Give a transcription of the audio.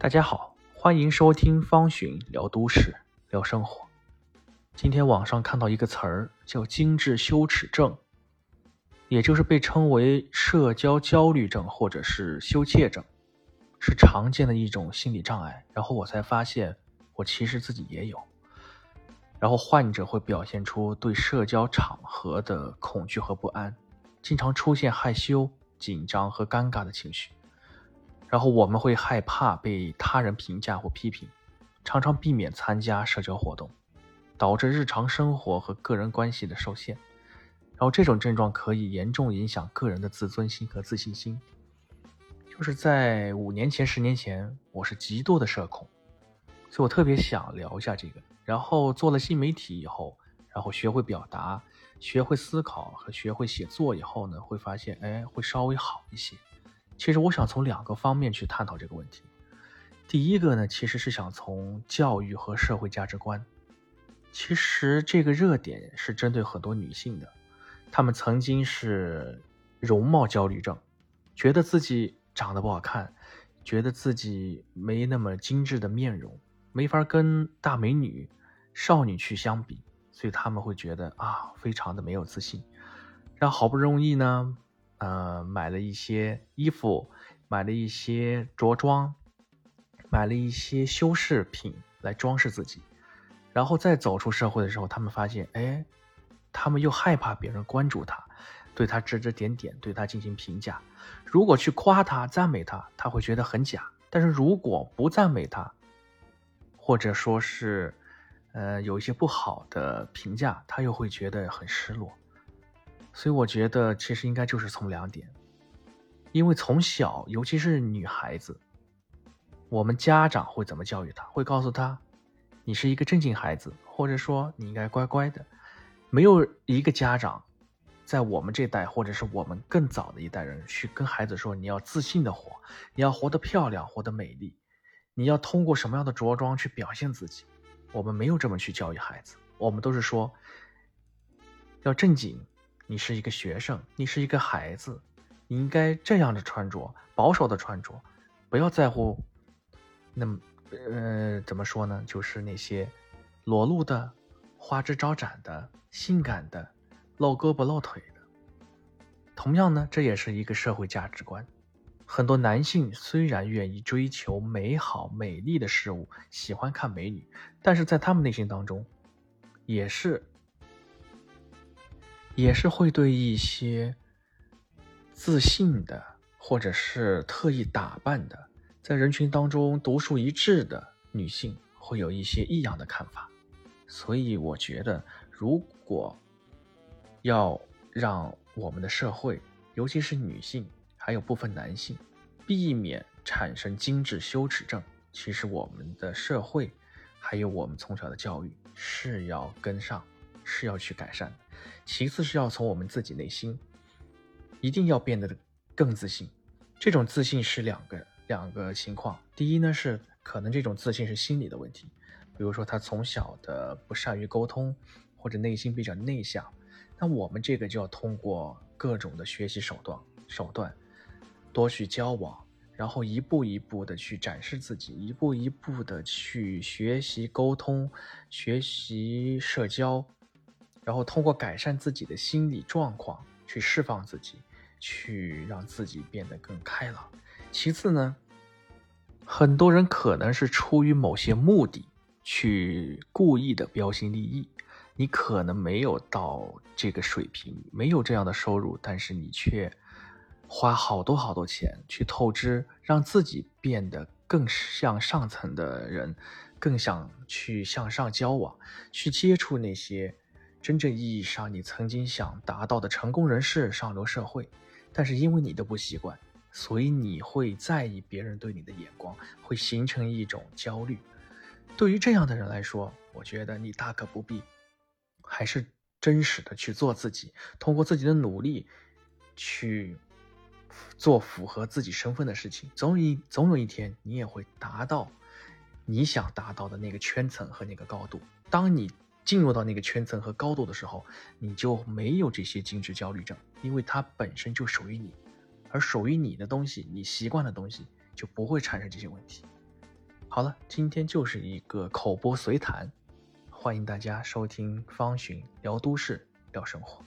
大家好，欢迎收听方寻聊都市、聊生活。今天网上看到一个词儿叫“精致羞耻症”，也就是被称为社交焦虑症或者是羞怯症，是常见的一种心理障碍。然后我才发现，我其实自己也有。然后患者会表现出对社交场合的恐惧和不安，经常出现害羞、紧张和尴尬的情绪。然后我们会害怕被他人评价或批评，常常避免参加社交活动，导致日常生活和个人关系的受限。然后这种症状可以严重影响个人的自尊心和自信心。就是在五年前、十年前，我是极度的社恐，所以我特别想聊一下这个。然后做了新媒体以后，然后学会表达、学会思考和学会写作以后呢，会发现，哎，会稍微好一些。其实我想从两个方面去探讨这个问题。第一个呢，其实是想从教育和社会价值观。其实这个热点是针对很多女性的，她们曾经是容貌焦虑症，觉得自己长得不好看，觉得自己没那么精致的面容，没法跟大美女、少女去相比，所以她们会觉得啊，非常的没有自信。然后好不容易呢。呃，买了一些衣服，买了一些着装，买了一些修饰品来装饰自己，然后再走出社会的时候，他们发现，哎，他们又害怕别人关注他，对他指指点点，对他进行评价。如果去夸他、赞美他，他会觉得很假；但是如果不赞美他，或者说是，呃，有一些不好的评价，他又会觉得很失落。所以我觉得，其实应该就是从两点，因为从小，尤其是女孩子，我们家长会怎么教育她？会告诉她，你是一个正经孩子，或者说你应该乖乖的。没有一个家长，在我们这代，或者是我们更早的一代人，去跟孩子说，你要自信的活，你要活得漂亮，活得美丽，你要通过什么样的着装去表现自己？我们没有这么去教育孩子，我们都是说，要正经。你是一个学生，你是一个孩子，你应该这样的穿着，保守的穿着，不要在乎。那么，呃，怎么说呢？就是那些裸露的、花枝招展的、性感的、露胳膊露腿的。同样呢，这也是一个社会价值观。很多男性虽然愿意追求美好、美丽的事物，喜欢看美女，但是在他们内心当中，也是。也是会对一些自信的，或者是特意打扮的，在人群当中独树一帜的女性，会有一些异样的看法。所以，我觉得，如果要让我们的社会，尤其是女性，还有部分男性，避免产生精致羞耻症，其实我们的社会，还有我们从小的教育是要跟上。是要去改善的，其次是要从我们自己内心，一定要变得更自信。这种自信是两个两个情况。第一呢是可能这种自信是心理的问题，比如说他从小的不善于沟通，或者内心比较内向。那我们这个就要通过各种的学习手段手段，多去交往，然后一步一步的去展示自己，一步一步的去学习沟通，学习社交。然后通过改善自己的心理状况，去释放自己，去让自己变得更开朗。其次呢，很多人可能是出于某些目的，去故意的标新立异。你可能没有到这个水平，没有这样的收入，但是你却花好多好多钱去透支，让自己变得更像上层的人，更想去向上交往，去接触那些。真正意义上，你曾经想达到的成功人士上流社会，但是因为你的不习惯，所以你会在意别人对你的眼光，会形成一种焦虑。对于这样的人来说，我觉得你大可不必，还是真实的去做自己，通过自己的努力去做符合自己身份的事情。总有一总有一天，你也会达到你想达到的那个圈层和那个高度。当你。进入到那个圈层和高度的时候，你就没有这些精致焦虑症，因为它本身就属于你，而属于你的东西，你习惯的东西，就不会产生这些问题。好了，今天就是一个口播随谈，欢迎大家收听方寻聊都市聊生活。